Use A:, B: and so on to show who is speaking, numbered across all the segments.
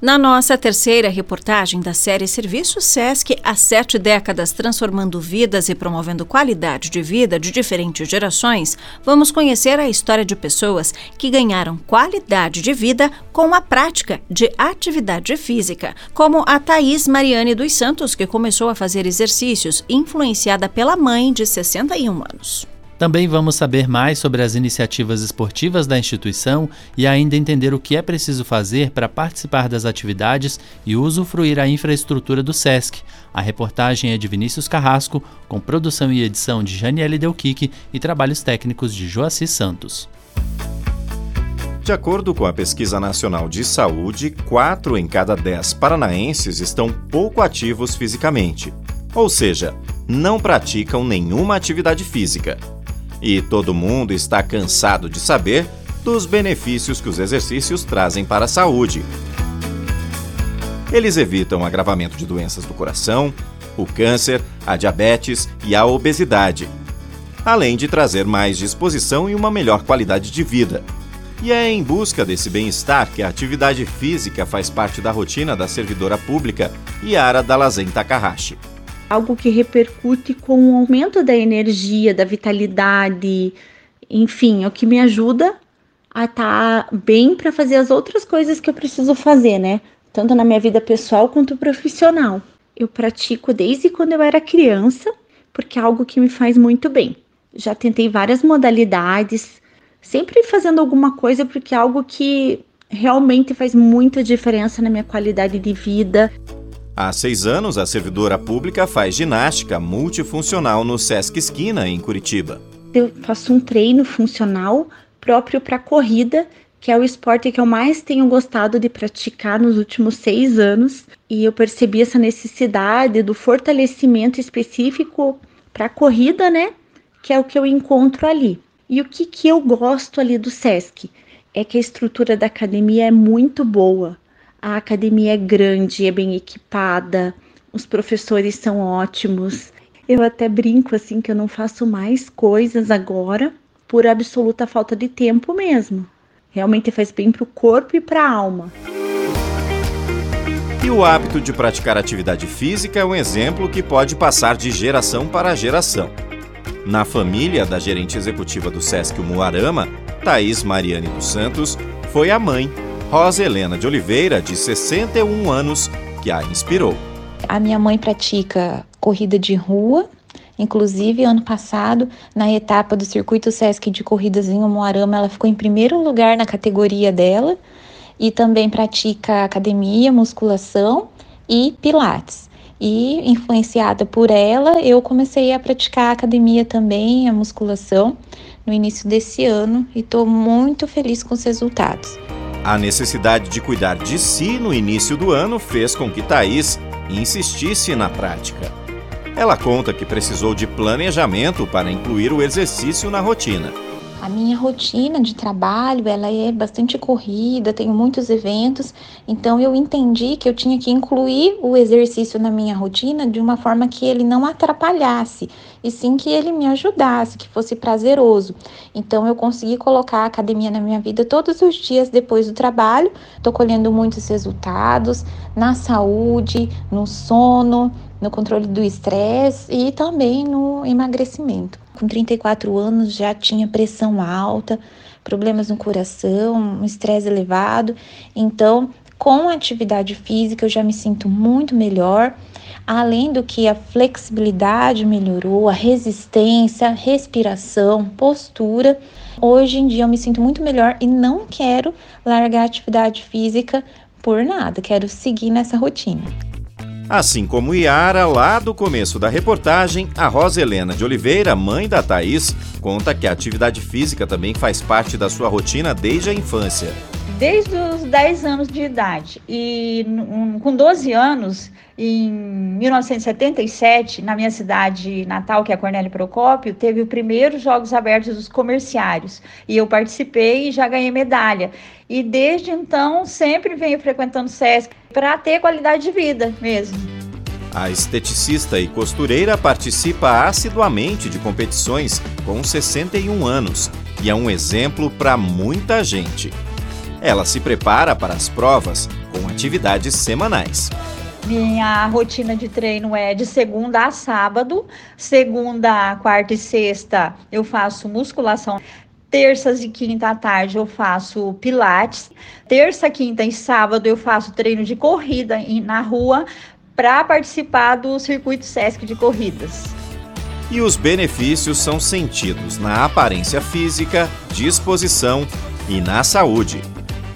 A: Na nossa terceira reportagem da série Serviço SESC, há sete décadas transformando vidas e promovendo qualidade de vida de diferentes gerações, vamos conhecer a história de pessoas que ganharam qualidade de vida com a prática de atividade física, como a Thaís Mariane dos Santos, que começou a fazer exercícios, influenciada pela mãe de 61 anos.
B: Também vamos saber mais sobre as iniciativas esportivas da instituição e ainda entender o que é preciso fazer para participar das atividades e usufruir a infraestrutura do SESC. A reportagem é de Vinícius Carrasco, com produção e edição de Janiele Delquique e trabalhos técnicos de Joaci Santos.
C: De acordo com a Pesquisa Nacional de Saúde, 4 em cada 10 paranaenses estão pouco ativos fisicamente, ou seja, não praticam nenhuma atividade física. E todo mundo está cansado de saber dos benefícios que os exercícios trazem para a saúde. Eles evitam o agravamento de doenças do coração, o câncer, a diabetes e a obesidade, além de trazer mais disposição e uma melhor qualidade de vida. E é em busca desse bem-estar que a atividade física faz parte da rotina da servidora pública Yara Dalazen Takahashi
D: algo que repercute com o aumento da energia, da vitalidade, enfim, é o que me ajuda a estar tá bem para fazer as outras coisas que eu preciso fazer, né? Tanto na minha vida pessoal quanto profissional. Eu pratico desde quando eu era criança, porque é algo que me faz muito bem. Já tentei várias modalidades, sempre fazendo alguma coisa, porque é algo que realmente faz muita diferença na minha qualidade de vida.
C: Há seis anos, a servidora pública faz ginástica multifuncional no Sesc Esquina, em Curitiba.
D: Eu faço um treino funcional próprio para corrida, que é o esporte que eu mais tenho gostado de praticar nos últimos seis anos. E eu percebi essa necessidade do fortalecimento específico para a corrida, né? Que é o que eu encontro ali. E o que, que eu gosto ali do SESC? É que a estrutura da academia é muito boa. A academia é grande, é bem equipada, os professores são ótimos. Eu até brinco assim que eu não faço mais coisas agora por absoluta falta de tempo mesmo. Realmente faz bem para o corpo e para a alma.
C: E o hábito de praticar atividade física é um exemplo que pode passar de geração para geração. Na família da gerente executiva do Sesc Muarama, Thaís Mariane dos Santos, foi a mãe Rosa Helena de Oliveira, de 61 anos, que a inspirou.
E: A minha mãe pratica corrida de rua, Inclusive, ano passado, na etapa do Circuito Sesc de Corridas em Umuarama, ela ficou em primeiro lugar na categoria dela e também pratica academia, musculação e pilates. E influenciada por ela, eu comecei a praticar academia também, a musculação, no início desse ano e estou muito feliz com os resultados.
C: A necessidade de cuidar de si no início do ano fez com que Thaís insistisse na prática. Ela conta que precisou de planejamento para incluir o exercício na rotina.
E: A minha rotina de trabalho, ela é bastante corrida, tenho muitos eventos, então eu entendi que eu tinha que incluir o exercício na minha rotina de uma forma que ele não atrapalhasse, e sim que ele me ajudasse, que fosse prazeroso. Então eu consegui colocar a academia na minha vida todos os dias depois do trabalho. Tô colhendo muitos resultados na saúde, no sono, no controle do estresse e também no emagrecimento com 34 anos já tinha pressão alta, problemas no coração, um estresse elevado. Então, com a atividade física eu já me sinto muito melhor. Além do que a flexibilidade melhorou, a resistência, respiração, postura. Hoje em dia eu me sinto muito melhor e não quero largar a atividade física por nada, quero seguir nessa rotina.
C: Assim como Yara, lá do começo da reportagem, a Rosa Helena de Oliveira, mãe da Thaís, conta que a atividade física também faz parte da sua rotina desde a infância.
F: Desde os 10 anos de idade. E um, com 12 anos, em 1977, na minha cidade natal, que é Cornélio Procópio, teve o primeiro Jogos Abertos dos Comerciários. E eu participei e já ganhei medalha. E desde então, sempre venho frequentando o SESC para ter qualidade de vida mesmo.
C: A esteticista e costureira participa assiduamente de competições com 61 anos e é um exemplo para muita gente. Ela se prepara para as provas com atividades semanais.
F: Minha rotina de treino é de segunda a sábado. Segunda, quarta e sexta eu faço musculação. Terças e quinta à tarde eu faço pilates. Terça, quinta e sábado eu faço treino de corrida na rua para participar do circuito SESC de corridas.
C: E os benefícios são sentidos na aparência física, disposição e na saúde.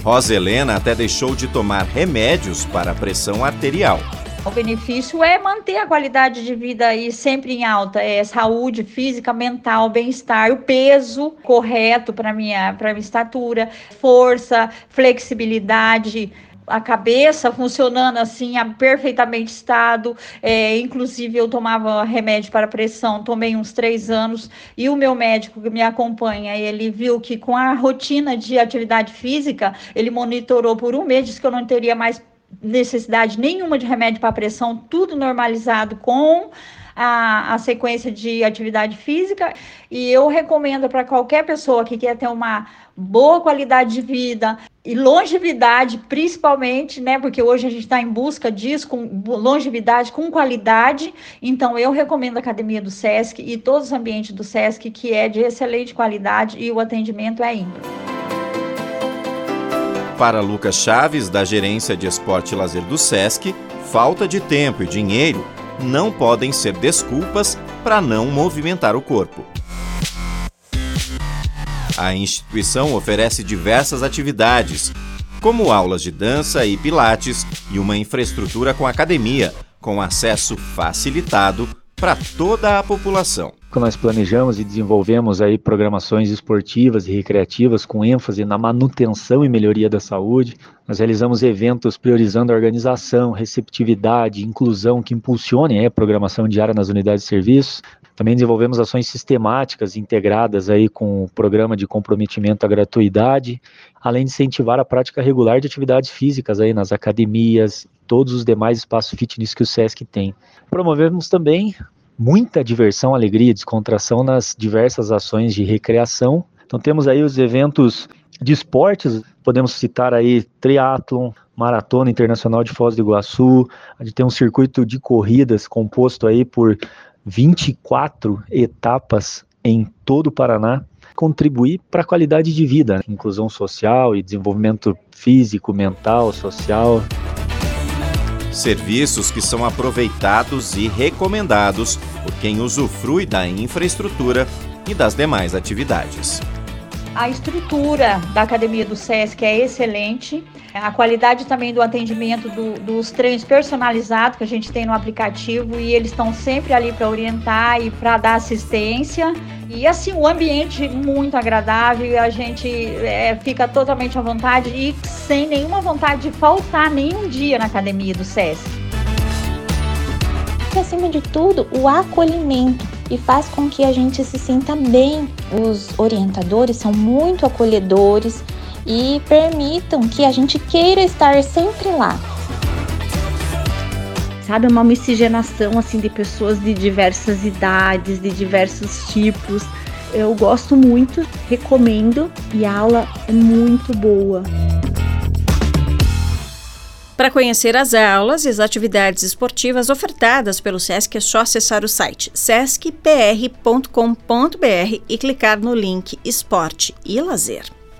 C: Rosa Helena até deixou de tomar remédios para a pressão arterial.
F: O benefício é manter a qualidade de vida aí sempre em alta, é saúde física, mental, bem-estar, o peso correto para minha para minha estatura, força, flexibilidade, a cabeça funcionando assim, perfeitamente estado. É, inclusive, eu tomava remédio para pressão, tomei uns três anos, e o meu médico que me acompanha, ele viu que com a rotina de atividade física, ele monitorou por um mês, disse que eu não teria mais necessidade nenhuma de remédio para pressão, tudo normalizado com a, a sequência de atividade física e eu recomendo para qualquer pessoa que quer ter uma boa qualidade de vida e longevidade, principalmente, né? Porque hoje a gente está em busca disso, com longevidade, com qualidade. Então, eu recomendo a academia do SESC e todos os ambientes do SESC, que é de excelente qualidade e o atendimento é ímpar.
C: Para Lucas Chaves, da Gerência de Esporte e Lazer do SESC, falta de tempo e dinheiro não podem ser desculpas para não movimentar o corpo. A instituição oferece diversas atividades, como aulas de dança e pilates e uma infraestrutura com academia, com acesso facilitado para toda a população.
G: Nós planejamos e desenvolvemos aí programações esportivas e recreativas com ênfase na manutenção e melhoria da saúde. Nós realizamos eventos priorizando a organização, receptividade, inclusão que impulsionem a programação diária nas unidades de serviços. Também desenvolvemos ações sistemáticas integradas aí com o programa de comprometimento à gratuidade, além de incentivar a prática regular de atividades físicas aí nas academias, todos os demais espaços fitness que o SESC tem. Promovemos também muita diversão, alegria descontração nas diversas ações de recreação. Então temos aí os eventos de esportes, podemos citar aí triatlon, Maratona Internacional de Foz do Iguaçu, a gente tem um circuito de corridas composto aí por 24 etapas em todo o Paraná, contribuir para a qualidade de vida, né? inclusão social e desenvolvimento físico, mental, social.
C: Serviços que são aproveitados e recomendados por quem usufrui da infraestrutura e das demais atividades.
F: A estrutura da academia do SESC é excelente. A qualidade também do atendimento do, dos treinos personalizados que a gente tem no aplicativo e eles estão sempre ali para orientar e para dar assistência. E assim, o ambiente muito agradável, a gente é, fica totalmente à vontade e sem nenhuma vontade de faltar nenhum dia na academia do SESC.
E: E acima de tudo, o acolhimento e faz com que a gente se sinta bem. Os orientadores são muito acolhedores e permitam que a gente queira estar sempre lá.
D: Sabe, uma miscigenação assim de pessoas de diversas idades, de diversos tipos. Eu gosto muito, recomendo e a aula é muito boa.
A: Para conhecer as aulas e as atividades esportivas ofertadas pelo SESC, é só acessar o site sescpr.com.br e clicar no link Esporte e Lazer.